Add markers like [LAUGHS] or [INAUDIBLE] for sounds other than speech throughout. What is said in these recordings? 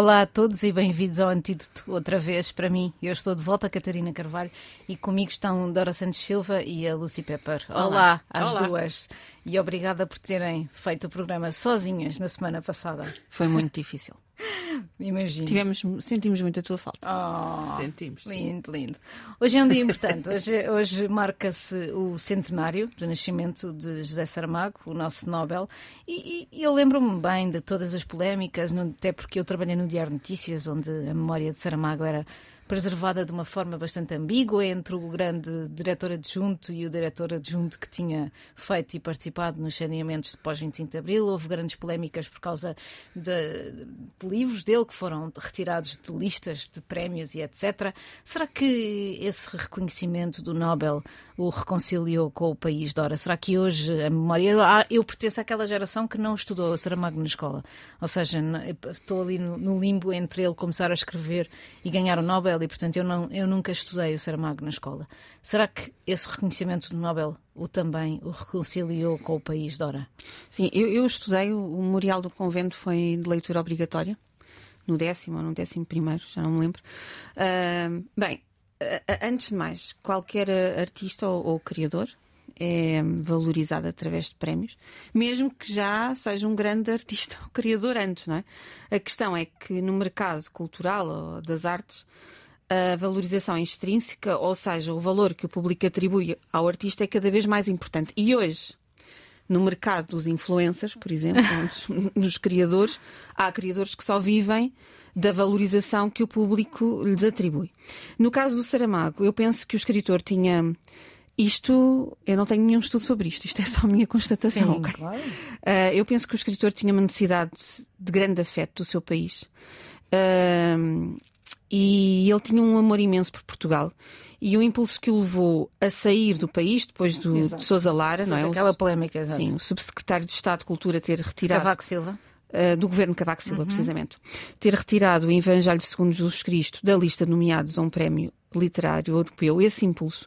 Olá a todos e bem-vindos ao Antídoto outra vez para mim. Eu estou de volta, Catarina Carvalho, e comigo estão Dora Santos Silva e a Lucy Pepper. Olá, Olá às Olá. duas. E obrigada por terem feito o programa sozinhas na semana passada. Foi muito difícil. [LAUGHS] Imagino. Tivemos, sentimos muito a tua falta. Oh, sentimos. Lindo, sim. lindo. Hoje é um dia importante. Hoje, hoje marca-se o centenário do nascimento de José Saramago, o nosso Nobel. E, e eu lembro-me bem de todas as polémicas, até porque eu trabalhei no Diário Notícias, onde a memória de Saramago era preservada de uma forma bastante ambígua entre o grande diretor adjunto e o diretor adjunto que tinha feito e participado nos saneamentos de pós-25 de Abril. Houve grandes polémicas por causa de, de, livros dele que foram retirados de listas de prémios e etc. Será que esse reconhecimento do Nobel o reconciliou com o país, Dora? Será que hoje a memória. Ah, eu pertenço àquela geração que não estudou Saramago na escola. Ou seja, estou ali no, limbo entre ele começar a escrever e ganhar o Nobel e, portanto, eu, não, eu nunca estudei o Saramago na escola. Será que esse reconhecimento do Nobel o também o reconciliou com o país, Dora? Sim, eu, eu estudei, o Memorial do Convento foi de leitura obrigatória, no décimo ou no décimo primeiro, já não me lembro. Uh, bem, antes de mais, qualquer artista ou, ou criador é valorizado através de prémios, mesmo que já seja um grande [LAUGHS] artista ou criador antes, não é? A questão é que no mercado cultural ou das artes a valorização extrínseca, ou seja, o valor que o público atribui ao artista é cada vez mais importante. E hoje, no mercado dos influencers, por exemplo, [LAUGHS] nos criadores, há criadores que só vivem da valorização que o público lhes atribui. No caso do Saramago, eu penso que o escritor tinha isto, eu não tenho nenhum estudo sobre isto, isto é só a minha constatação. Sim, okay? claro. Uh, eu penso que o escritor tinha uma necessidade de grande afeto do seu país. Uh, e ele tinha um amor imenso por Portugal. E o impulso que o levou a sair do país depois do, de Sousa Lara, não é? Aquela polémica, exato. Sim, o subsecretário de Estado de Cultura ter retirado. Cavaco Silva. Uh, do governo Cavaco Silva, uhum. precisamente, ter retirado o Evangelho segundo Jesus Cristo da lista de nomeados a um prémio literário europeu, esse impulso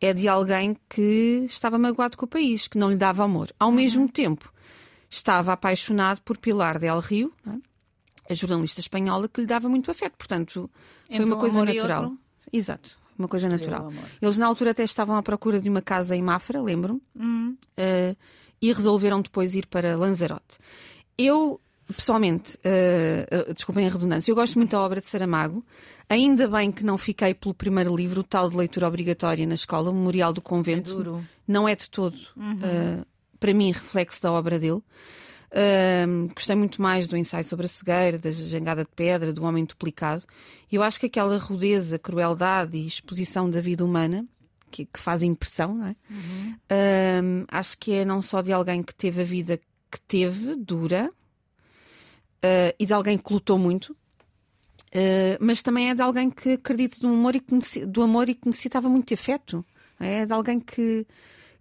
é de alguém que estava magoado com o país, que não lhe dava amor. Ao uhum. mesmo tempo, estava apaixonado por Pilar del Rio, é? a jornalista espanhola que lhe dava muito afeto. Portanto, foi uma coisa natural. Exato, uma coisa natural. Eles na altura até estavam à procura de uma casa em Mafra, lembro-me, uh, e resolveram depois ir para Lanzarote. Eu, pessoalmente, uh, uh, desculpem a redundância, eu gosto muito da obra de Saramago. Ainda bem que não fiquei pelo primeiro livro, o tal de leitura obrigatória na escola, o Memorial do Convento. É duro. Não é de todo, uhum. para mim, reflexo da obra dele. Uh, gostei muito mais do ensaio sobre a cegueira, da jangada de pedra, do homem duplicado. E eu acho que aquela rudeza, crueldade e exposição da vida humana que, que faz impressão, não é? Uhum. Uh, acho que é não só de alguém que teve a vida que teve, dura, uh, e de alguém que lutou muito, Uh, mas também é de alguém que acredita no amor e que, do amor e que necessitava muito de afeto. É de alguém que,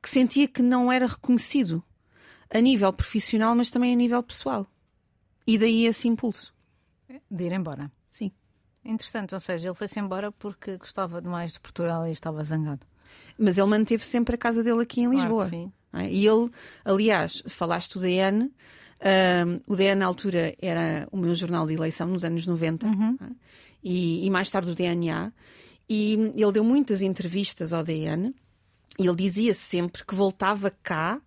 que sentia que não era reconhecido a nível profissional, mas também a nível pessoal. E daí esse impulso. De ir embora. Sim. Interessante, ou seja, ele foi-se embora porque gostava demais de Portugal e estava zangado. Mas ele manteve sempre a casa dele aqui em Lisboa. Claro sim. É? E ele, aliás, falaste do DN, um, o DN na altura era o meu jornal de eleição nos anos 90 uhum. é? e, e, mais tarde o DNA. E ele deu muitas entrevistas ao DN e ele dizia sempre que voltava cá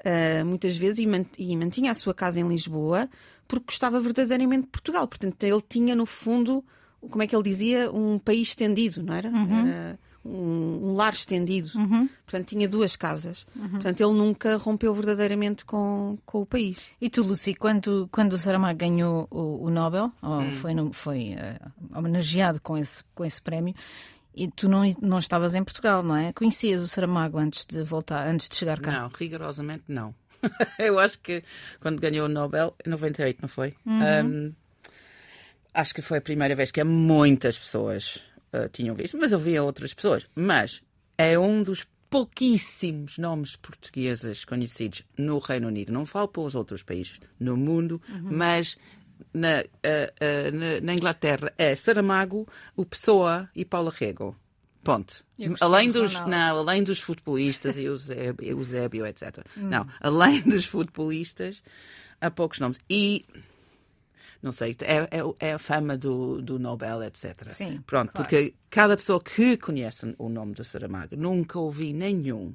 uh, muitas vezes e, mant e, mantinha a sua casa em Lisboa porque gostava verdadeiramente de Portugal. Portanto, ele tinha no fundo, como é que ele dizia, um país estendido, não era? Uhum. era um, um, lar estendido. Uhum. Portanto, tinha duas casas. Uhum. Portanto, ele nunca rompeu verdadeiramente com, com o país. E tu, Lucy, quando, quando o Saramago ganhou o, o Nobel, ou hum. foi, foi uh, homenageado com esse, com esse prémio, e tu não, não estavas em Portugal, não é? Conhecias o Saramago antes de voltar, antes de chegar cá? Não, rigorosamente não. [LAUGHS] eu acho que quando ganhou o Nobel, em 98, não foi? Uhum. Um, acho que foi a primeira vez que muitas pessoas uh, tinham visto, mas eu via outras pessoas. Mas é um dos pouquíssimos nomes portugueses conhecidos no Reino Unido. Não falo para os outros países, no mundo, uhum. mas na, uh, uh, na, na, Inglaterra é Saramago, o Pessoa e Paula Rego. Ponto. Além dos, não, além dos futebolistas e o [LAUGHS] Eusébio, etc. Hum. Não, além dos futebolistas, há poucos nomes. E não sei, é, é, é a fama do, do Nobel, etc. Sim, Pronto, claro. porque cada pessoa que conhece o nome do Saramago, nunca ouvi nenhum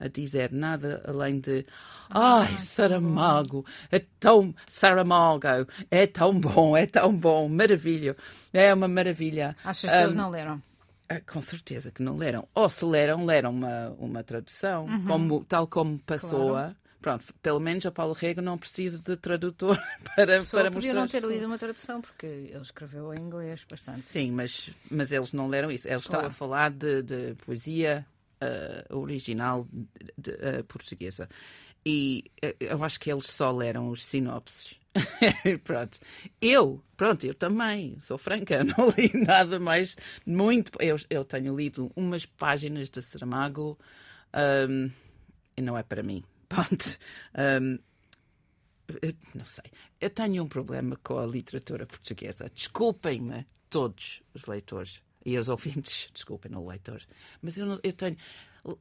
a dizer nada além de ai, Saramago, é tão Saramago, é tão bom, é tão bom, maravilha, é uma maravilha. Achas que eles Um, não leram? ah, Com certeza que não leram. Ou se leram, leram uma, uma tradução, como, tal como passou. Claro. Pronto, pelo menos a Paulo Rego não precisa de tradutor [LAUGHS] para, Só para mostrar. não ter lido uma tradução, porque ele escreveu em inglês bastante. Sim, mas, mas eles não leram isso. Eles estão a falar de, de poesia ah, original de- de, ah, portuguesa. E ah, eu acho que eles só leram os sinopses. [LAUGHS] pronto. Eu, pronto, eu também, sou franca, [LAUGHS] não li nada mais, muito. Eu, eu tenho lido umas páginas de Saramago ahm, e não é para mim. Pronto. Ahm, eu não sei. Eu tenho um problema com a literatura portuguesa. Desculpem-me, todos os leitores e os ouvintes, [LAUGHS] desculpem, não leitores, mas eu, não- eu tenho.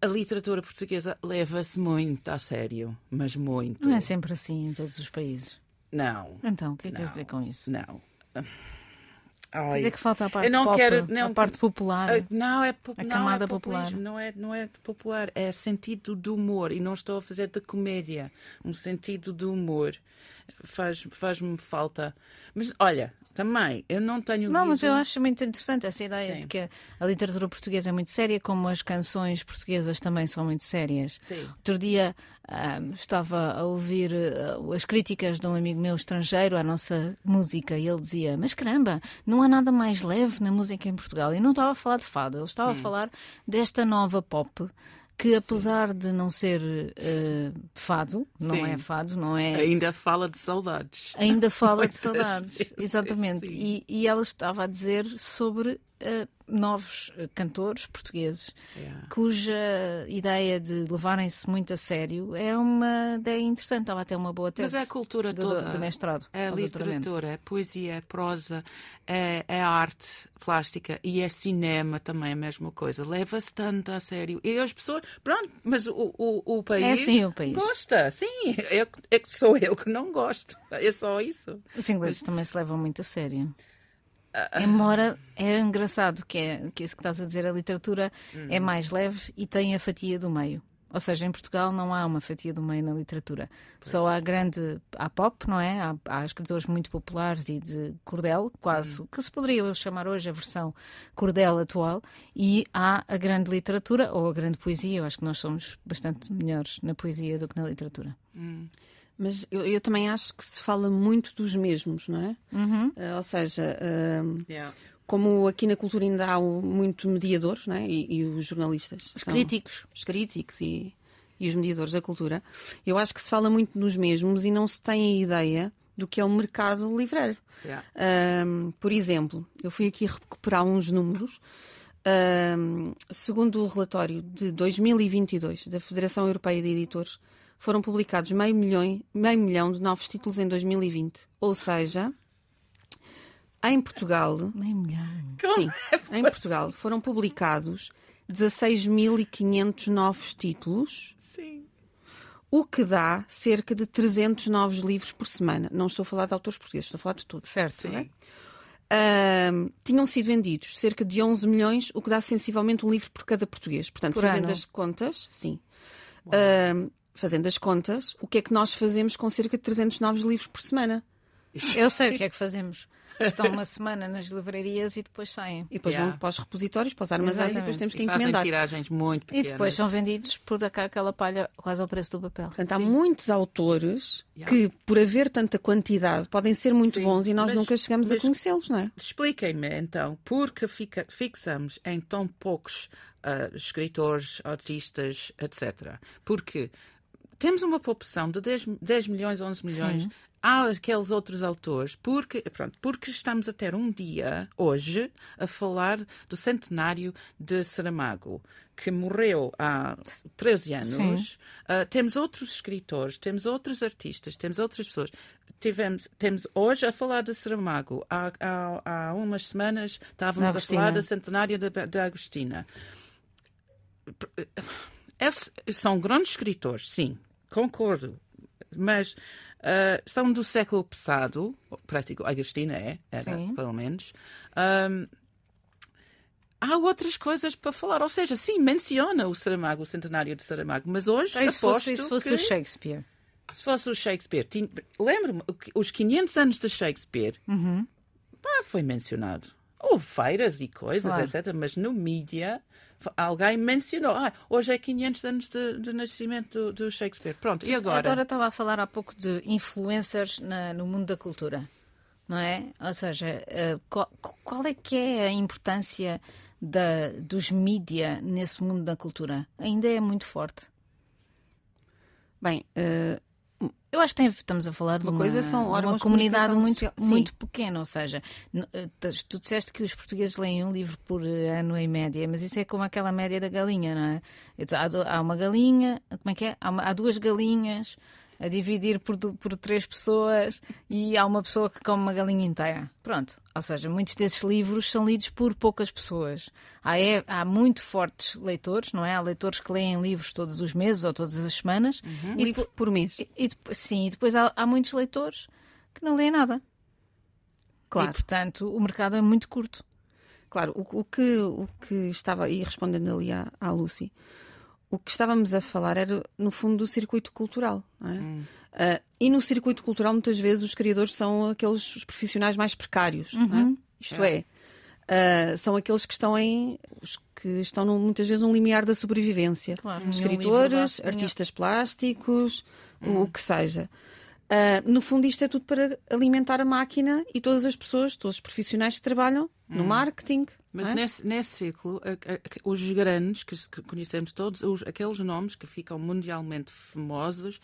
A literatura portuguesa leva-se muito a sério, mas muito. Não é sempre assim em todos os países. Não, Então, o que é que queres dizer com isso? não. Quer dizer que falta a parte eu não pop, quero- não, a parte popular. Ah, Não, é, po- A camada é popular. Não é, não é popular, é sentido do humor. E não estou a fazer de comédia. Um sentido do humor. Faz- Faz-me falta. Mas olha, também, eu não tenho. Não, mas lido- eu acho muito interessante essa ideia Sim. de que a literatura portuguesa é muito séria, como as canções portuguesas também são muito sérias. Sim. Outro dia ah, estava a ouvir ah, as críticas de um amigo meu estrangeiro à nossa música e ele dizia: Mas caramba, não há nada mais leve na música em Portugal. E não estava a falar de fado, ele estava a Hum. falar desta nova pop. Que apesar de não ser ah, fado, não Sim. é fado, não é Ainda fala de saudades. ainda fala [LAUGHS] de saudades, exatamente. E, e ela estava a dizer sobre novos eh, cantores portugueses Yeah. cuja ideia de levarem-se muito a sério é uma ideia interessante. Estava até uma boa Mas tese é a cultura do, toda. do mestrado. É a literatura, é poesia, é prosa, é, é arte plástica e é cinema também, a mesma coisa. Leva-se tanto a sério. E as pessoas, pronto, mas o, o, o país, É assim o país. gosta. Sim, eu, é que sou eu que não gosto. É só isso. Os ingleses também se levam muito a sério. Embora é engraçado que é que isso que estás a dizer, a literatura Hum. é mais leve e tem a fatia do meio. Ou seja, em Portugal não há uma fatia do meio na literatura. Só há grande. Há pop, não é? Há, há escritores muito populares e de cordel, quase, Hum. que se poderia chamar hoje a versão cordel atual. E há a grande literatura ou a grande poesia. Eu acho que nós somos bastante melhores na poesia do que na literatura. Mas eu, eu também acho que se fala muito dos mesmos, não é? Uhum. Ah, ou seja, ah, Yeah. como aqui na cultura ainda há o- muito mediador, não é? E, e os jornalistas. Os são- críticos. os críticos e, e os mediadores da cultura, eu acho que se fala muito nos mesmos e não se tem a ideia do que é o mercado livreiro. Yeah. Ahm, por exemplo, eu fui aqui recuperar uns números. Ahm, segundo o relatório de 2022 da Federação Europeia de Editores, foram publicados meio milhão, meio milhão de novos títulos em 2020. Ou seja, em Portugal, Meio milhão. sim, em Portugal foram publicados 16.500 novos títulos Sim. o que dá cerca de 300 novos livros por semana. Não estou a falar de autores portugueses, estou a falar de todos. Certo. Sim. Ahm, tinham sido vendidos cerca de 11 milhões, o que dá sensivelmente um livro por cada português. Portanto, Por fazendo ano. as contas, sim. Ahm, fazendo as contas, o que é que nós fazemos com cerca de 300 novos livros por semana? [LAUGHS] Eu sei o que é que fazemos. Estão uma semana nas livrarias e depois saem. E depois Yeah. vão para os repositórios, para os armazéns, e depois Exatamente. temos que E fazem encomendar. tiragens muito E pequenas. depois são vendidos por aquela palha quase ao preço do papel. Portanto, há muitos autores Yeah. que, por haver tanta quantidade, podem ser muito Sim, bons e nós mas- nunca chegamos a conhecê-los, não é? Expliquem-me então, por que fica- fixamos em tão poucos ah, escritores, artistas, etc. Porque temos uma população de 10, 10 milhões, 11 milhões. Sim. Há aqueles outros autores, porque, pronto, porque estamos a ter um dia, hoje, a falar do centenário de Saramago, que morreu há 13 anos. Ah, temos outros escritores, temos outros artistas, temos outras pessoas. Tivemos, temos hoje a falar de Saramago. Há, há, há umas semanas estávamos a falar Agostina. da centenária da, da Agostina. Esses são grandes escritores, sim, concordo. mas uh, são do século passado, prático, Agostina é, era, Sim. pelo menos. Um, há outras coisas para falar. Ou seja, sim, menciona o Saramago, o centenário de Saramago, mas hoje se fosse, se fosse que, o Shakespeare? se fosse o Shakespeare, tinha- lembro-me, os 500 anos de Shakespeare, pá, foi mencionado. Houve feiras e coisas, Claro. etc. Mas no mídia, alguém mencionou. Ah, hoje é 500 anos de, de nascimento do, do Shakespeare. Pronto, e A agora? Dora estava a falar há pouco de influencers na- no mundo da cultura, não é? Ou seja, eh, qual, qual é que é a importância da, dos mídia nesse mundo da cultura? Ainda é muito forte. Bem, eh, Eu acho que tem- estamos a falar de Uma uma, coisa são uma comunidade muito, social. Muito pequena, ou seja, eh, tu- disseste que os portugueses leem um livro por eh, ano em média, mas isso é como aquela média da galinha, não é? Há uma galinha, como é que é? Há, uma- há duas galinhas a dividir por, por três pessoas e há uma pessoa que come uma galinha inteira. Pronto. Ou seja, muitos desses livros são lidos por poucas pessoas. Há, é- há muito fortes leitores, não é? Há leitores que leem livros todos os meses ou todas as semanas. um E livro por mês. e, e depois, sim, e depois há, há muitos leitores que não leem nada. Claro. E, portanto, o mercado é muito curto. Claro, o, o que, o que estava, e respondendo ali à, à Lucy, o que estávamos a falar era, no fundo, do circuito cultural. não é? Ah, e no circuito cultural, muitas vezes, os criadores são aqueles os profissionais mais precários. não é? Isto é, ah, são aqueles que estão em. os que estão num- muitas vezes num limiar da sobrevivência. Claro, Escritores, artistas plásticos, o- o que seja. Ah, no fundo, isto é tudo para alimentar a máquina e todas as pessoas, todos os profissionais que trabalham no marketing. Mas não é? nesse, nesse ciclo, a- a- os grandes que, que conhecemos todos, os, aqueles nomes que ficam mundialmente famosos,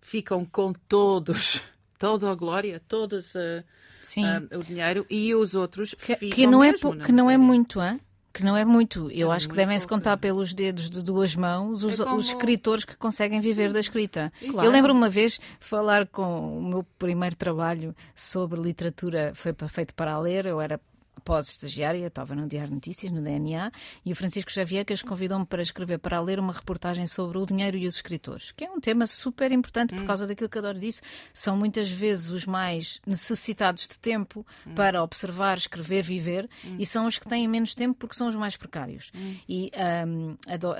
ficam com todos, [LAUGHS] toda a glória, todos eh, Sim. ah, o dinheiro, e os outros que, ficam que não é, mesmo na que não é miséria. muito, hã? Que não é muito. Eu É acho que devem-se contar pelos dedos de duas mãos os, É como- os escritores que conseguem viver da escrita. Claro. Eu lembro uma vez falar com o meu primeiro trabalho sobre literatura, foi feito para ler, eu era pós-estagiária, estava no Diário de Notícias, no DNA, e o Francisco Javiecas convidou-me para escrever para ler uma reportagem sobre o dinheiro e os escritores, que é um tema super importante por causa daquilo que a Dora disse. São muitas vezes os mais necessitados de tempo para observar, escrever, viver, e são os que têm menos tempo porque são os mais precários. E hum, Do- a-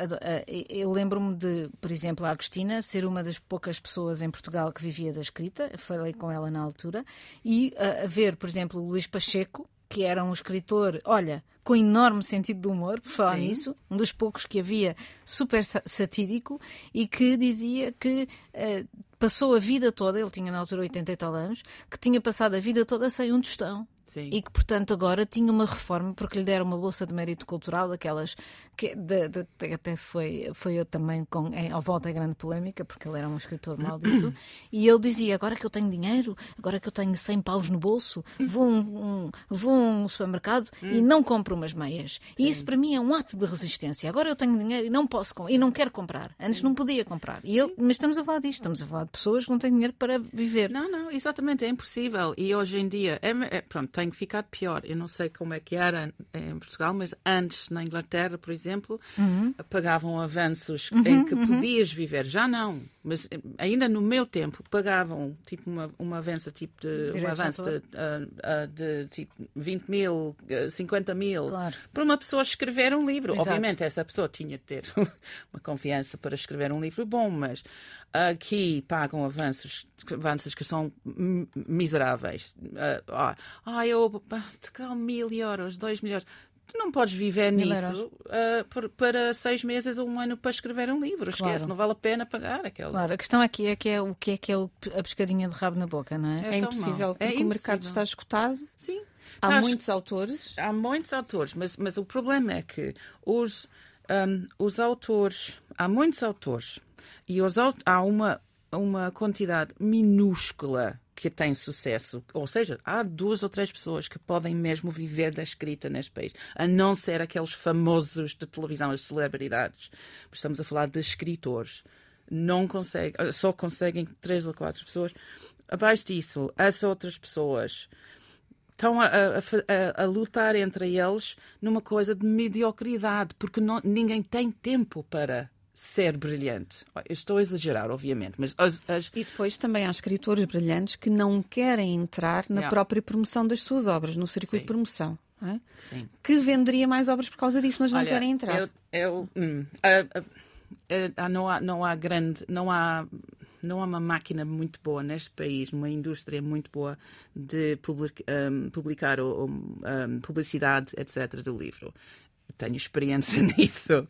eu lembro-me de, por exemplo, a Agostina ser uma das poucas pessoas em Portugal que vivia da escrita, falei com ela na altura, e ver, por exemplo, o Luís Pacheco, que era um escritor, olha, com enorme sentido de humor, por falar Sim. nisso, um dos poucos que havia super sa- satírico e que dizia que eh, passou a vida toda, ele tinha na altura 80 e tal anos, que tinha passado a vida toda sem um tostão. Sim. E que, portanto, agora tinha uma reforma porque lhe deram uma bolsa de mérito cultural, daquelas que de- de- de- até foi, foi eu também com, em, ao volta a grande polémica, porque ele era um escritor maldito. [COUGHS] e ele dizia: Agora que eu tenho dinheiro, agora que eu tenho 100 paus no bolso, vou a um, um- vou um supermercado e não compro umas meias. E isso para mim é um ato de resistência. Agora eu tenho dinheiro e não posso e não quero comprar. Antes não podia comprar. E ele, mas estamos a falar disto, estamos a falar de pessoas que não têm dinheiro para viver. Não, não, exatamente, é impossível. E hoje em dia, é, é- pronto, tem ficado pior. Eu não sei como é que era em Portugal, mas antes, na Inglaterra, por exemplo, pagavam avanços em que podias viver. Já não. Mas ainda no meu tempo, pagavam tipo uma, uma avança tipo de, um avanço de, ah, ah, de tipo 20 mil, eh, 50 mil, Claro. para uma pessoa escrever um livro. Exato. Obviamente, essa pessoa tinha de ter [LAUGHS] uma confiança para escrever um livro bom, mas aqui pagam avanços, avanços que são miseráveis. Ah, ah, eu ah, mil euros, dois milhões. Tu não podes viver Mil nisso ah, por- para seis meses ou um ano para escrever um livro. Claro. Esquece, não vale a pena pagar aquele. Claro, a questão aqui é que é o que é que é a pescadinha de rabo na boca, não é? É É impossível, mau. É o mercado está escutado. Sim. Há muitos autores. Há muitos autores, mas, mas o problema é que os, hum, os autores, há muitos autores e os, há uma, uma quantidade minúscula que tem sucesso. Ou seja, há duas ou três pessoas que podem mesmo viver da escrita neste país, a não ser aqueles famosos de televisão, as celebridades. Estamos a falar de escritores. Não conseguem, só conseguem três ou quatro pessoas. Abaixo disso, as outras pessoas estão a, a- a- a lutar entre eles numa coisa de mediocridade, porque não- ninguém tem tempo para ser brilhante. Estou a exagerar, obviamente, mas as, as... E depois também há escritores brilhantes que não querem entrar na yeah. própria promoção das suas obras, no circuito Sim. de promoção. É? Sim. Que venderia mais obras por causa disso, mas não Olha, querem entrar. Eu, eu hum, não, há, não há grande, não há não há uma máquina muito boa neste país, uma indústria muito boa de public, um, publicar ou, um, publicidade, etc., do livro. Tenho experiência [LAUGHS] nisso.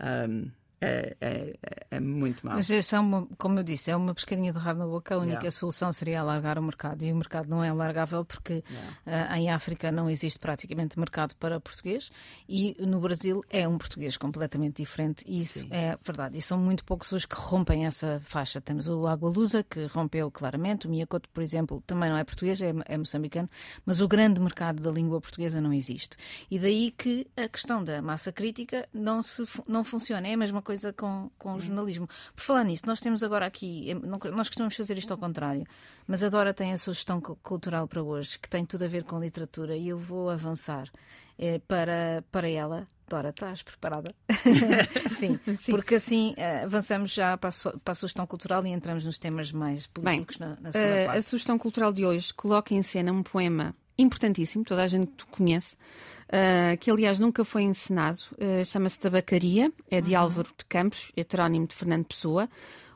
Um, é, é, é, muito mal. Mas isso é uma, como eu disse, é uma pescadinha de rabo na boca. A única yeah. solução seria alargar o mercado. E o mercado não é alargável porque yeah. uh, em África não existe praticamente mercado para português e no Brasil é um português completamente diferente. E isso Sim. é verdade. E são muito poucos os que rompem essa faixa. Temos o Água Lusa, que rompeu claramente. O Miyakoto, por exemplo, também não é português, é, é moçambicano. Mas o grande mercado da língua portuguesa não existe. E daí que a questão da massa crítica não, se, não funciona. É a mesma coisa com, com o hum. jornalismo. Por falar nisso, nós temos agora aqui, nós costumamos fazer isto ao contrário, mas a Dora tem a sugestão cultural para hoje, que tem tudo a ver com literatura, e eu vou avançar eh, para, para ela. Dora, estás preparada? [LAUGHS] Sim, Sim, porque assim eh, avançamos já para a, para a, sugestão cultural e entramos nos temas mais políticos Bem, na, na segunda uh, parte. A sugestão cultural de hoje coloca em cena um poema importantíssimo, toda a gente conhece, uh, que aliás nunca foi encenado, uh, chama-se Tabacaria, é de uhum. Álvaro de Campos, heterónimo de Fernando Pessoa.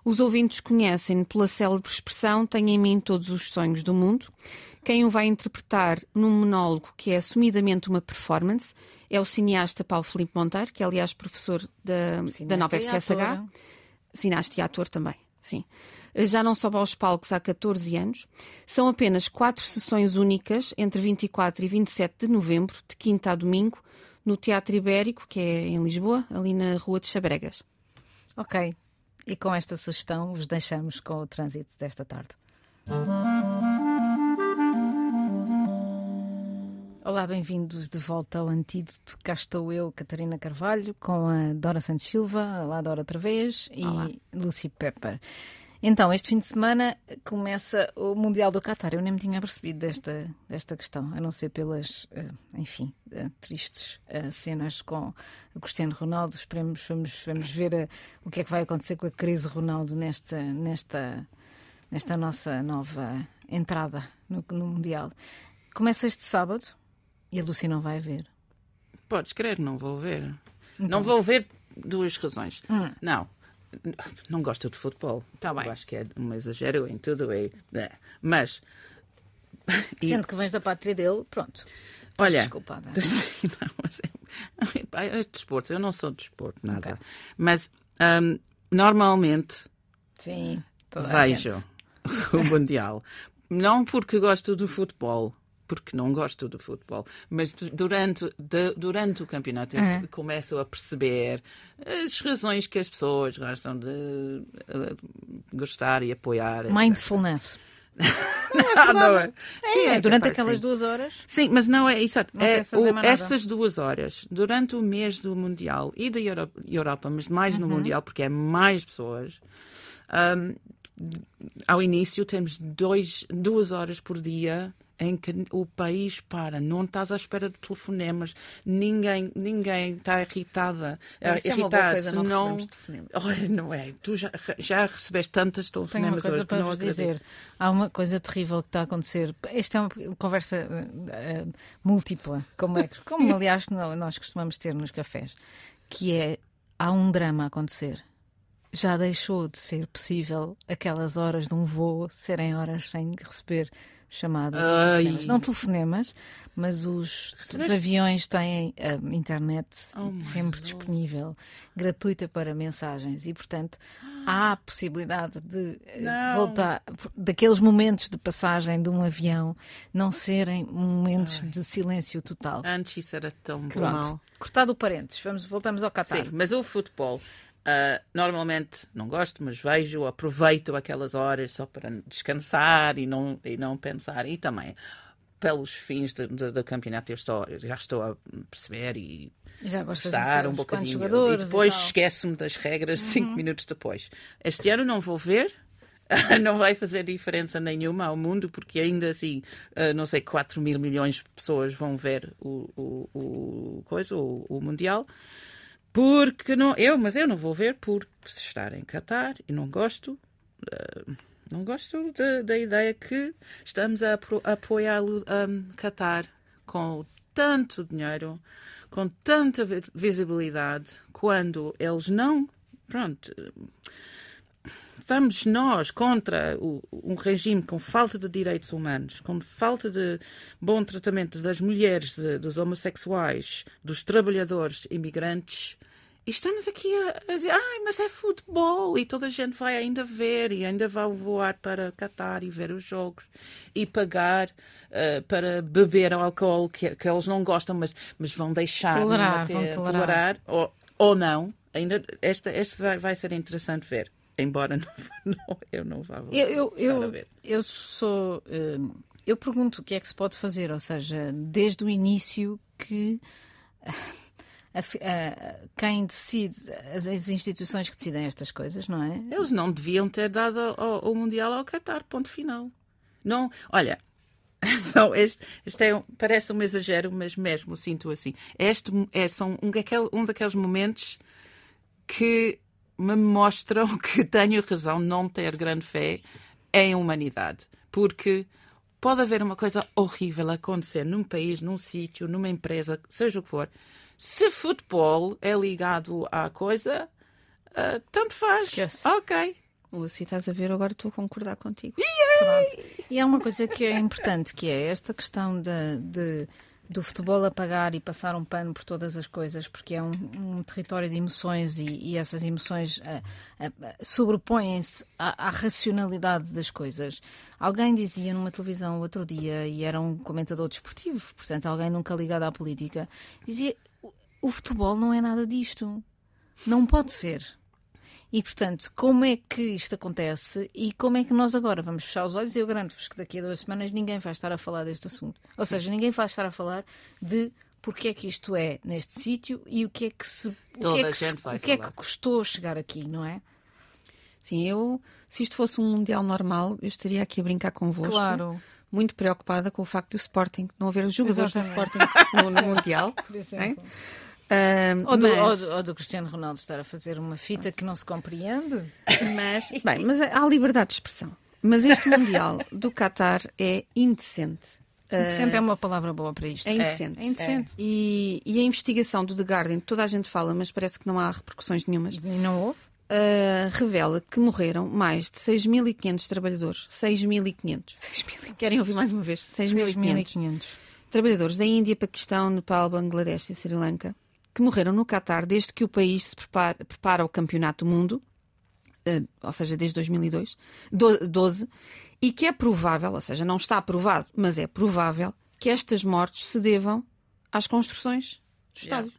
Os ouvintes conhecem pela célebre expressão Tenho em mim todos os sonhos do mundo. Quem o vai interpretar num monólogo que é assumidamente uma performance é o cineasta Paulo Filipe Monteiro, que é aliás professor da, da nova FCSH. Cineasta e ator também, sim já não sobe aos palcos há 14 anos. São apenas quatro sessões únicas entre 24 e 27 de novembro, de quinta a domingo, no Teatro Ibérico, que é em Lisboa, ali na Rua de Chabregas. Ok. E com esta sugestão vos deixamos com o trânsito desta tarde. Olá, bem-vindos de volta ao Antídoto. Cá estou eu, Catarina Carvalho, com a Dora Santos Silva, lá Dora outra vez, Olá. e Lucy Pepper. Então, este fim de semana começa o Mundial do Qatar. Eu nem me tinha percebido desta, desta questão, a não ser pelas, eh, enfim, eh, tristes eh, cenas com o Cristiano Ronaldo. Esperemos, vamos, vamos ver o que é que vai acontecer com a crise Ronaldo nesta, nesta, nesta nossa nova entrada no, no Mundial. Começa este sábado e a Lucy não vai ver. Podes crer, não vou ver. Então. Não vou ver duas razões. Hum. Não não gosto de futebol. Tá bem. Eu acho que é um exagero em tudo. É, é. Mas. [LAUGHS] Sendo e... que vens da pátria dele, pronto. Olha, desculpada. [LAUGHS] Sim, não, mas é, é desporto, eu não sou de desporto, nada. Okay. Mas um, normalmente Sim, vejo [LAUGHS] o Mundial. Não porque gosto do futebol, porque não gosto do futebol, mas durante, de, durante o campeonato eu uhum. começo a perceber as razões que as pessoas gostam de uh, gostar e apoiar. Mindfulness. não, [LAUGHS] não é. Sim, é, é durante capaz, aquelas sim. duas horas. Sim, mas não é isso. É, o, essas duas horas, durante o mês do Mundial e da Europa, Europa mas mais no uhum. Mundial, porque é mais pessoas. Um, ao início temos dois, duas horas por dia em que o país para, não estás à espera de telefonemas, ninguém, ninguém está irritada, Isso irritado. É coisa, não, não... Oh, não é, tu já, já recebeste tantas telefonemas Tenho uma coisa para vos dizer. Há uma coisa terrível que está a acontecer. Esta é uma conversa uh, múltipla, como, é, [LAUGHS] como aliás nós costumamos ter nos cafés, que é há um drama a acontecer. Já deixou de ser possível aquelas horas de um voo serem horas sem receber chamadas, telefonemas. não telefonemas, mas os, os aviões têm a ah, internet oh sempre disponível, gratuita para mensagens e, portanto, há a possibilidade de eh, não. voltar daqueles momentos de passagem de um avião não serem momentos Ai. de silêncio total. Antes isso era tão bom. Cortado o parênteses, vamos, voltamos ao Qatar. Sim, mas o futebol Uh, normalmente não gosto, mas vejo, aproveito aquelas horas só para descansar e não, e não pensar. E também, pelos fins do, do, do campeonato, eu estou, já estou a perceber e já gostar um bocadinho. E depois esqueço-me das regras uhum. cinco minutos depois. Este ano não vou ver. [LAUGHS] não vai fazer diferença nenhuma ao mundo, porque ainda assim, uh, não sei, 4 mil milhões de pessoas vão ver o, o, o coisa, o, o Mundial. Porque não, eu, mas eu não vou ver por estar em Qatar e não gosto. Uh, não gosto de, da ideia que estamos a, a apoiar o um, Qatar com tanto dinheiro, com tanta visibilidade, quando eles não. Pronto. Vamos nós contra o, um regime com falta de direitos humanos, com falta de bom tratamento das mulheres, de, dos homossexuais, dos trabalhadores imigrantes e estamos aqui a, dizer, ai, mas é futebol e toda a gente vai ainda ver e ainda vai voar para Qatar e ver os jogos e pagar uh, para beber álcool que, que eles não gostam, mas, mas vão deixar tolerar, vão tolerar. tolerar ou, ou não. Ainda, esta, este vai, vai ser interessante ver. Embora [LAUGHS] não, não, eu não vá eu, eu, eu, eu sou. Uh, eu pergunto o que é que se pode fazer, ou seja, desde o início que a, a, quem decide, as, as, instituições que decidem estas coisas, não é? Eles não deviam ter dado o, Mundial ao Qatar, ponto final. Não, olha, [LAUGHS] são este, este é, parece um exagero, mas mesmo sinto assim. Este é são um, daquele, um daqueles momentos que me mostram [LAUGHS] que tenho razão não ter grande fé em humanidade. Porque pode haver uma coisa horrível acontecer num país, num sítio, numa empresa, seja o que for, se futebol é ligado à coisa, uh, tanto faz. Esquece. Ok. Lucy, estás a ver? Agora estou a concordar contigo. E há uma coisa que é importante, que é esta questão de, de do futebol apagar e passar um pano por todas as coisas, porque é um, um território de emoções e, e essas emoções uh, uh, sobrepõem-se à, à, racionalidade das coisas. Alguém dizia numa televisão outro dia, e era um comentador desportivo, portanto, alguém nunca ligado à política, dizia: o futebol não é nada disto. Não pode ser. E, portanto, como é que isto acontece e como é que nós agora vamos fechar os olhos? Eu garanto-vos que daqui a duas semanas ninguém vai estar a falar deste assunto. Ou seja, ninguém vai estar a falar de porque é que isto é neste sítio e o que é que se. O que é que, se, o que, é que custou chegar aqui, não é? Sim, eu, se isto fosse um Mundial normal, eu estaria aqui a brincar convosco. Claro. Muito preocupada com o facto do Sporting não haver jogadores Exatamente. do Sporting no, no Mundial. [LAUGHS] Por exemplo. É? Uh, ou, do, mas... ou, do, ou, do, Cristiano Ronaldo estar a fazer uma fita que não se compreende. Mas, bem, mas há liberdade de expressão. Mas este Mundial do Qatar é indecente. Indecente uh, é uma palavra boa para isto. É indecente. É, é indecente. É. E, e, a investigação do The Guardian, toda a gente fala, mas parece que não há repercussões nenhumas. E não houve? Uh, revela que morreram mais de 6.500 trabalhadores. 6.500. Querem ouvir mais uma vez? 6.500. Trabalhadores da Índia, Paquistão, Nepal, Bangladesh e Sri Lanka que morreram no Qatar desde que o país se prepara, prepara o Campeonato do Mundo, uh, ou seja, desde 2002, 12, e que é provável, ou seja, não está aprovado, mas é provável que estas mortes se devam às construções dos estádios.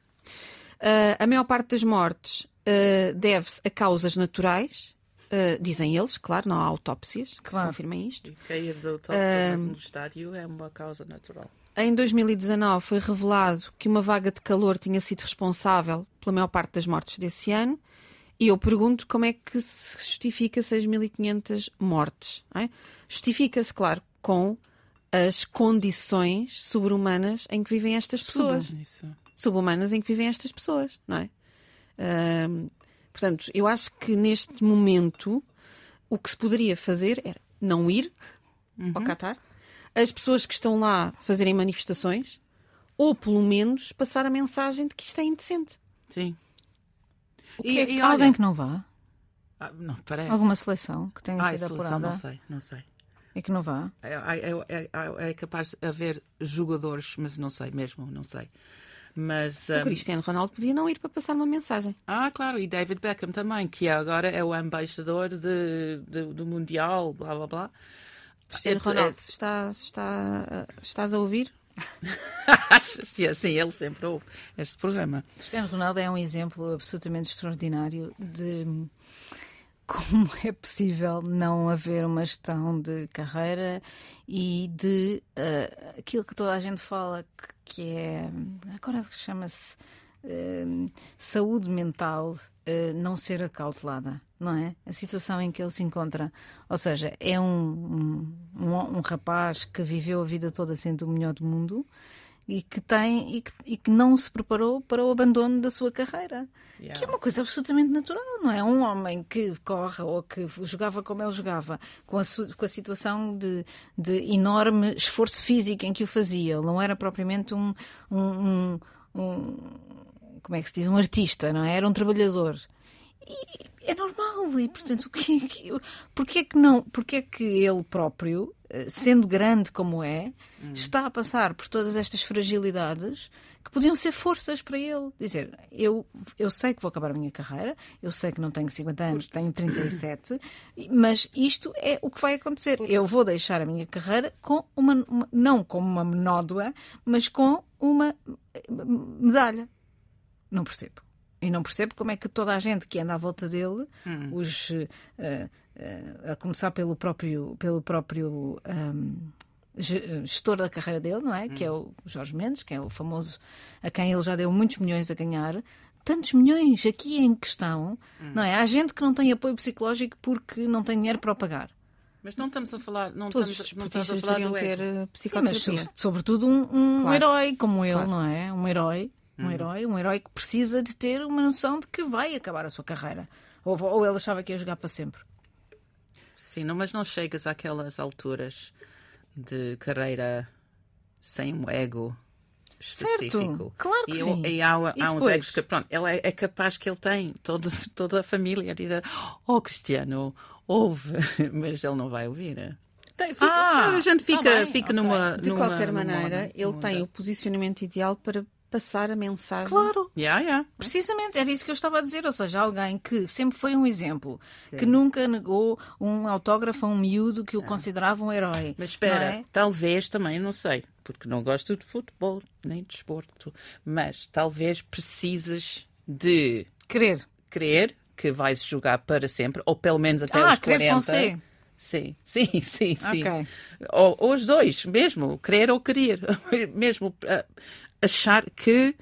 Yeah. Uh, a maior parte das mortes uh, deve-se a causas naturais, Uh, dizem eles, claro, não há autópsias que claro. confirmem isto. E cair do topo uh, no estádio é uma causa natural. Em 2019 foi revelado que uma vaga de calor tinha sido responsável pela maior parte das mortes desse ano. E eu pergunto como é que se justifica 6.500 mortes. É? Justifica-se, claro, com as condições sobre-humanas em que vivem estas pessoas. Subhumanas em que vivem estas pessoas, não é? portanto, eu acho que neste momento o que se poderia fazer era não ir uhum. ao Qatar, as pessoas que estão lá fazerem manifestações ou pelo menos passar a mensagem de que isto é indecente. Sim. O que e, é que, e alguém olha... que não vá? Ah, não, parece. Alguma seleção que tenha ah, sido apurada? Não sei, não sei. E que não vá? É, é, é, é, capaz de haver jogadores, mas não sei mesmo, não sei. Mas, um... O Cristiano Ronaldo podia não ir para passar uma mensagem. Ah, claro, e David Beckham também, que agora é o embaixador de, de do Mundial, blá blá blá. Cristiano Ronaldo, é... está, está, estás a ouvir? [LAUGHS] Sim, ele sempre ouve este programa. Cristiano Ronaldo é um exemplo absolutamente extraordinário de como é possível não haver uma gestão de carreira e de uh, aquilo que toda a gente fala que, que é agora chama-se uh, saúde mental uh, não ser acautelada não é? A situação em que ele se encontra. Ou seja, é um, um, um, um rapaz que viveu a vida toda sendo o melhor do mundo e que tem e que, e que não se preparou para o abandono da sua carreira. Yeah. Que é uma coisa absolutamente natural, não é? Um homem que corre ou que jogava como ele jogava, com a, com a situação de, de enorme esforço físico em que o fazia, ele não era propriamente um, um, um, um como é que se diz, um artista, não é? Era um trabalhador. E é normal, e portanto, que, que, porque é que não, porque é que ele próprio, eh, sendo grande como é, hum. está a passar por todas estas fragilidades que podiam ser forças para ele. Dizer, eu, eu sei que vou acabar a minha carreira, eu sei que não tenho 50 anos, tenho 37, mas isto é o que vai acontecer. Eu vou deixar a minha carreira com uma, uma não com uma nódoa, mas com uma eh, medalha. Não percebo. E não percebo como é que toda a gente que anda à volta dele, hum. os, uh, uh, a começar pelo próprio, pelo próprio um, gestor da carreira dele, não é? Hum. Que é o Jorge Mendes, que é o famoso a quem ele já deu muitos milhões a ganhar. Tantos milhões aqui em questão, hum. não é? Há gente que não tem apoio psicológico porque não tem dinheiro para o pagar. Mas não estamos a falar, não Todos estamos, não estamos a falar do ter psicoterapia. Sim, mas sobretudo um, um claro. herói como ele, claro. não é? Um herói um uhum. herói, um herói que precisa de ter uma noção de que vai acabar a sua carreira. Ou, ou ele achava que ia jogar para sempre. Sim, não, mas não chegas àquelas alturas de carreira sem um ego específico. Certo, claro que e, sim. E há, há uns egos que, pronto, ele é, é, capaz que ele tem, todo, [LAUGHS] toda a família a dizer: Oh, Cristiano, ouve, [LAUGHS] mas ele não vai ouvir. Tem, fica, ah, a gente fica, tá fica okay. numa. De numa, qualquer numa, maneira, numa, ele tem o posicionamento ideal para passar a mensagem. Claro. Yeah, yeah. Precisamente, era isso que eu estava a dizer. Ou seja, alguém que sempre foi um exemplo, Sim. que nunca negou um autógrafo a um miúdo que o considerava um herói. Mas espera, é? talvez também, não sei, porque não gosto de futebol nem de desporto, mas talvez precises de querer. Querer que vais jogar para sempre, ou pelo menos até ah, os 40. Com C. Sim, sim, [LAUGHS] sim, sim. Okay. Ou, ou, os dois, mesmo, querer ou querer. [LAUGHS] mesmo uh, achar que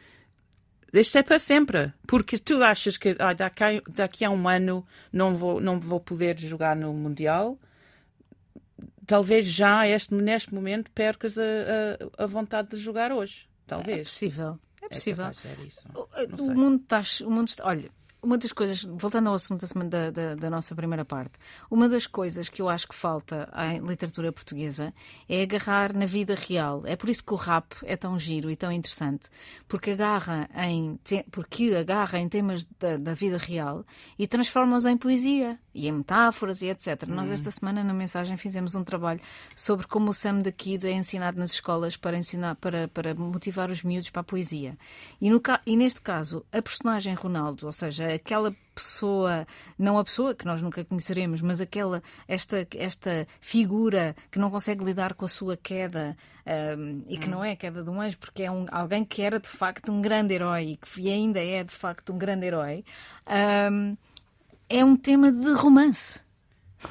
isto é para sempre. Porque tu achas que ah, daqui, daqui a um ano não vou, não vou poder jogar no Mundial. Talvez já este, neste momento percas a, a, a vontade de jogar hoje. Talvez. É possível. É possível. É o, o, mundo está, o mundo está. Olha, uma das coisas, voltando ao assunto da, da, da, nossa primeira parte, uma das coisas que eu acho que falta em literatura portuguesa é agarrar na vida real. É por isso que o rap é tão giro e tão interessante, porque agarra em, porque agarra em temas da, da vida real e transforma-os em poesia e em metáforas e etc. Hum. Nós esta semana na mensagem fizemos um trabalho sobre como o Sam the Kid é ensinado nas escolas para ensinar para, para motivar os miúdos para a poesia. E, no, e neste caso, a personagem Ronaldo, ou seja, aquela pessoa, não a pessoa que nós nunca conheceremos, mas aquela, esta, esta figura que não consegue lidar com a sua queda um, e que hum. não é a queda de um anjo, porque é um, alguém que era de facto um grande herói e que ainda é de facto um grande herói, um, é um tema de romance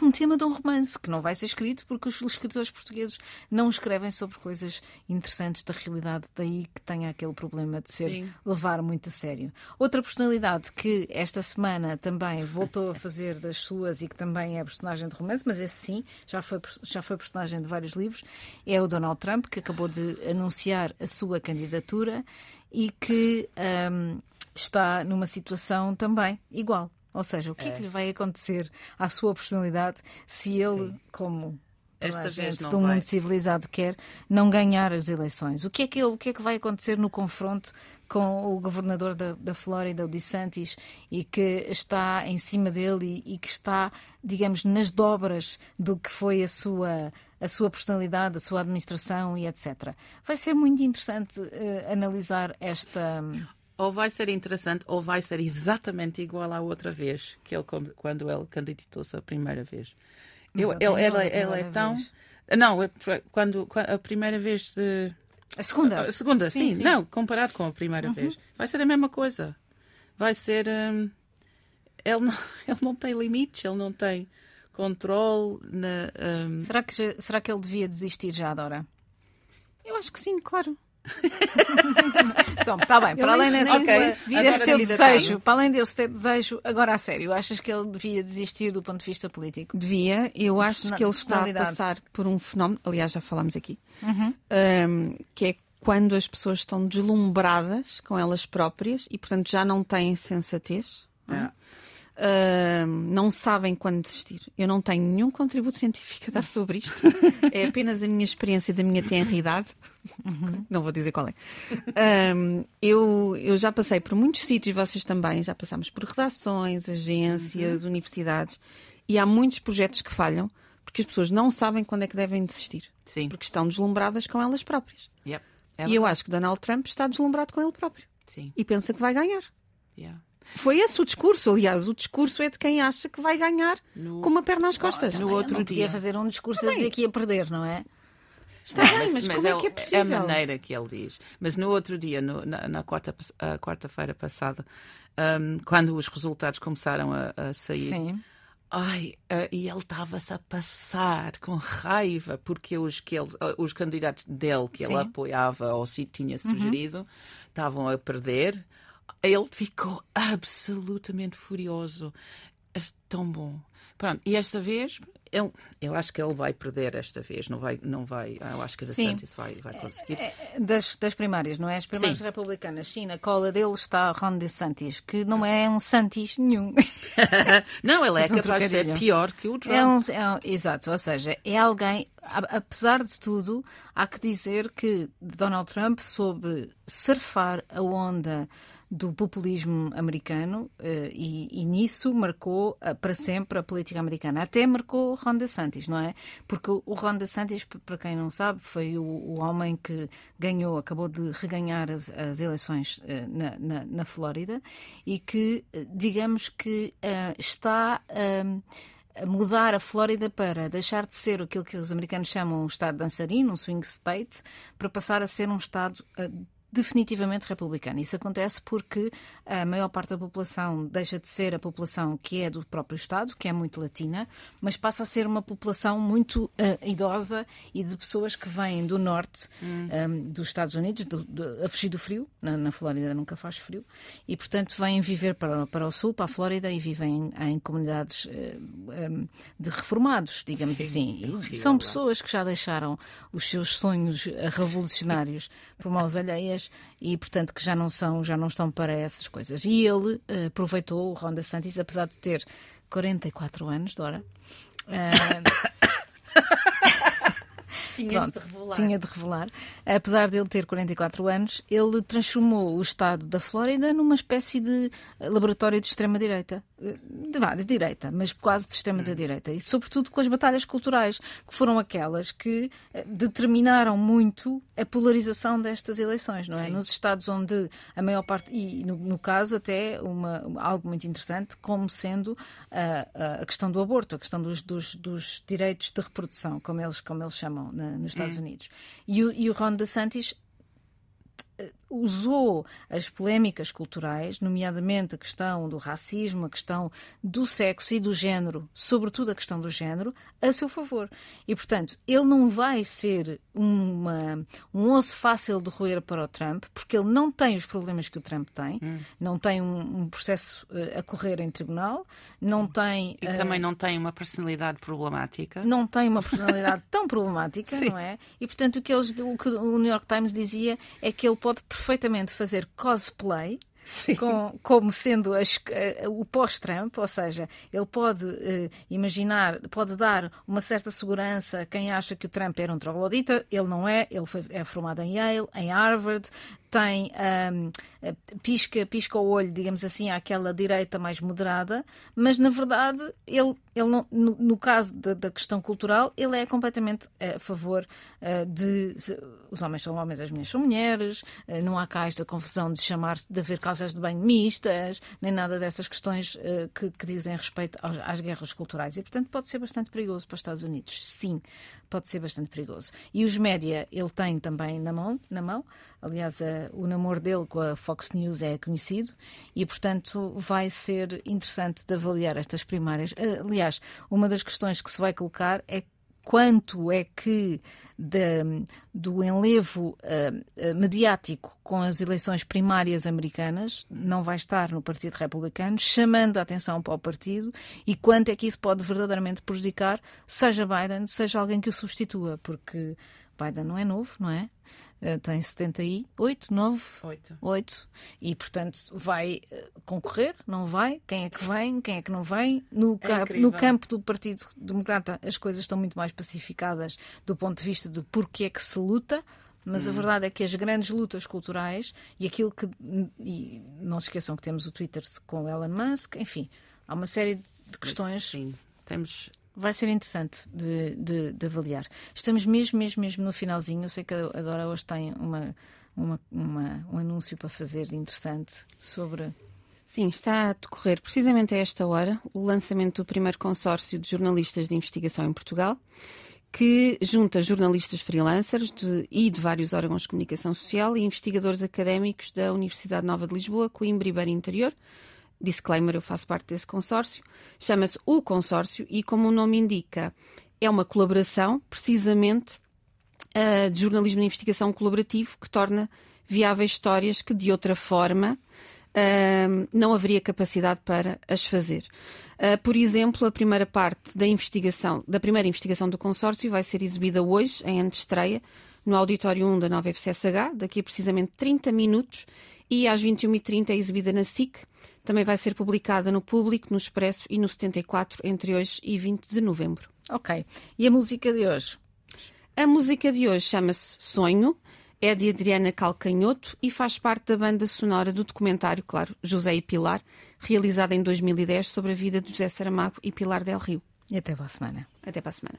um tema de um romance que não vai ser escrito porque os escritores portugueses não escrevem sobre coisas interessantes da realidade, daí que tenha aquele problema de ser Sim. levar muito a sério. Outra personalidade que esta semana também voltou a fazer das suas e que também é personagem de romance, mas esse sim já foi, já foi personagem de vários livros, é o Donald Trump, que acabou de anunciar a sua candidatura e que um, está numa situação também igual ou seja, o que é, é que lhe vai acontecer à sua personalidade se ele, Sim. como esta a gente do mundo civilizado quer, não ganhar as eleições? O que é que, o que, é que vai acontecer no confronto com o governador da, da Flórida, o DeSantis, e que está em cima dele e, e, que está, digamos, nas dobras do que foi a sua, a sua personalidade, a sua administração e etc. Vai ser muito interessante uh, analisar esta ou vai ser interessante ou vai ser exatamente igual à outra vez que ele quando ele candidatou-se a primeira vez. Eu, ele, ele, ele é tão vez. não é quando, a primeira vez de a segunda a segunda sim, sim, sim. não comparado com a primeira uhum. vez vai ser a mesma coisa vai ser um, ele não [LAUGHS] ele não tem limites ele não tem controle na um... será que será que ele devia desistir já Dora eu acho que sim claro [LAUGHS] então, está bem, para além desse, okay. desse teu desejo, para além desse teu desejo, agora a sério, achas que ele devia desistir do ponto de vista político? Devia, eu acho que ele está a passar por um fenómeno, aliás, já falámos aqui, uhum. um, que é quando as pessoas estão deslumbradas com elas próprias e, portanto, já não têm sensatez. Não, é? Uh, não sabem quando desistir. Eu não tenho nenhum contributo científico a dar sobre isto. [LAUGHS] é apenas a minha experiência da minha tenridade. Uhum. [LAUGHS] Não vou dizer qual é. Um, eu, eu já passei por muitos sítios, vocês também, já passámos por redações, agências, uhum. universidades, e há muitos projetos que falham porque as pessoas não sabem quando é que devem desistir. Sim. Porque estão deslumbradas com elas próprias. Yep. É e eu acho que Donald Trump está deslumbrado com ele próprio. Sim. E pensa que vai ganhar. Yeah. Foi esse o discurso, aliás, o discurso é de quem acha que vai ganhar no... com uma perna às costas. no outro não dia fazer um discurso Também. a dizer que ia perder, não é? Está não, bem, mas, mas, como é, é, que é possível? É a maneira que ele diz. Mas no outro dia, no, na, na quarta-feira quarta passada, um, quando os resultados começaram a, a sair, Sim. Ai, uh, e ele estava-se a passar com raiva porque os, que ele, uh, os candidatos dele que Sim. ele apoiava ou se tinha uhum. sugerido uhum. estavam a perder. Ele ficou absolutamente furioso. É tão bom. Pronto, e esta vez ele, eu acho que ele vai perder esta vez, não vai, não vai. Eu acho que a DeSantis vai, vai conseguir. É, é, das, das primárias, não é? As primárias Sim. republicanas, sim, na cola dele está Ron DeSantis, que não é um Santis nenhum. [LAUGHS] não, ele é capaz de ser pior que o Trump. É um, é um, exato, ou seja, é alguém, apesar de tudo, há que dizer que Donald Trump soube surfar a onda do populismo americano eh, e, e, nisso marcou eh, para sempre a política americana. Até marcou Ron DeSantis, não é? Porque o Ron DeSantis, para quem não sabe, foi o, o homem que ganhou, acabou de reganhar as, as eleições eh, na, na, na, Flórida e que, digamos que está a mudar a Flórida para deixar de ser aquilo que os americanos chamam um estado dançarino, um swing state, para passar a ser um estado definitivamente republicana. Isso acontece porque a maior parte da população deixa de ser a população que é do próprio Estado, que é muito latina, mas passa a ser uma população muito uh, idosa e de pessoas que vêm do norte hum. um, ehm, dos Estados Unidos, do, do, a fugir do frio. Na, na, Flórida nunca faz frio. E, portanto, vêm viver para, para o sul, para a Flórida, e vivem em, em comunidades uh, eh, um, ehm, de reformados, digamos Sim, assim. E são pessoas que já deixaram os seus sonhos revolucionários por mãos alheias e, portanto, que já não são, já não estão para essas coisas. E ele uh, aproveitou o Ronda Santis, apesar de ter 44 anos, Dora. Uh, [LAUGHS] Tinhas Pronto, de revelar. Tinha de revelar. Apesar de ele ter 44 anos, ele transformou o estado da Flórida numa espécie de laboratório de extrema-direita. De, de direita, mas quase de extrema-direita. E sobretudo com as batalhas culturais, que foram aquelas que eh, determinaram muito a polarização destas eleições, não é? Sim. Nos estados onde a maior parte, e no, no caso até uma, algo muito interessante, como sendo a, a questão do aborto, a questão dos, dos, dos direitos de reprodução, como eles, como eles chamam na, nos Estados hum. Unidos. E o, e o Ron DeSantis usou as polémicas culturais, nomeadamente a questão do racismo, a questão do sexo e do género, sobretudo a questão do género, a seu favor. E, portanto, ele não vai ser uma, um osso fácil de roer para o Trump, porque ele não tem os problemas que o Trump tem, hum. não tem um, um processo uh, a correr em tribunal, não Sim. tem. E uh, também não tem uma personalidade problemática. Não tem uma personalidade tão problemática, [LAUGHS] não é? E, portanto, o que, eles, o que o New York Times dizia é que ele pode perfeitamente fazer cosplay com, como sendo a, a, o pós-Trump, ou seja, ele pode uh, imaginar, pode dar uma certa segurança a quem acha que o Trump era um troglodita, ele não é, ele foi, é formado em Yale, em Harvard, tem um, pisca, pisca o olho, digamos assim, àquela direita mais moderada, mas na verdade ele, ele não, no, no caso da, da, questão cultural, ele é completamente a favor uh, de os homens são homens, as mulheres são mulheres, uh, não há cá esta confusão de chamar-se de haver casas de banho mistas, nem nada dessas questões uh, que, que, dizem respeito aos, às guerras culturais. E portanto pode ser bastante perigoso para os Estados Unidos. Sim, pode ser bastante perigoso. E os média ele tem também na mão, na mão. Aliás, a, o namoro dele com a Fox News é conhecido e, portanto, vai ser interessante de avaliar estas primárias. Aliás, uma das questões que se vai colocar é quanto é que de, do enlevo uh, mediático com as eleições primárias americanas não vai estar no Partido Republicano, chamando a atenção para o partido e quanto é que isso pode verdadeiramente prejudicar, seja Biden, seja alguém que o substitua, porque Biden não é novo, não é? Uh, tem 78, 9, 8. 8 e, portanto, vai uh, concorrer, não vai? Quem é que vem, quem é que não vem? No, É campo, no campo do Partido Democrata as coisas estão muito mais pacificadas do ponto de vista de porque é que se luta. Mas Hum. a verdade é que as grandes lutas culturais e aquilo que. E não se esqueçam que temos o Twitter com o Elon Musk, enfim, há uma série de questões Sim, temos. Vai ser interessante de, de- de avaliar. Estamos mesmo, mesmo, mesmo no finalzinho. Eu sei que a Dora hoje tem uma, uma, uma- um anúncio para fazer interessante sobre. Sim, está a decorrer precisamente a esta hora o lançamento do primeiro consórcio de jornalistas de investigação em Portugal, que junta jornalistas freelancers de- e de vários órgãos de comunicação social e investigadores académicos da Universidade Nova de Lisboa, Coimbra e Beira Interior. Disclaimer, eu faço parte desse consórcio. Chama-se o consórcio e, como o nome indica, é uma colaboração, precisamente, uh, de jornalismo de investigação colaborativo que torna viáveis histórias que, de outra forma, uh, não haveria capacidade para as fazer. Uh, por exemplo, a primeira parte da investigação, da primeira investigação do consórcio vai ser exibida hoje, em antestreia, no Auditório 1 da nova FCSH, daqui a precisamente 30 minutos, e às 21h30 é exibida na SIC. Também vai ser publicada no Público, no Expresso e no 74 entre hoje e 20 de novembro. Ok. E a música de hoje? A música de hoje chama-se Sonho, é de Adriana Calcanhoto e faz parte da banda sonora do documentário, claro, José e Pilar, realizado em 2010 sobre a vida de José Saramago e Pilar Del Rio. E até para a semana. Até para a semana.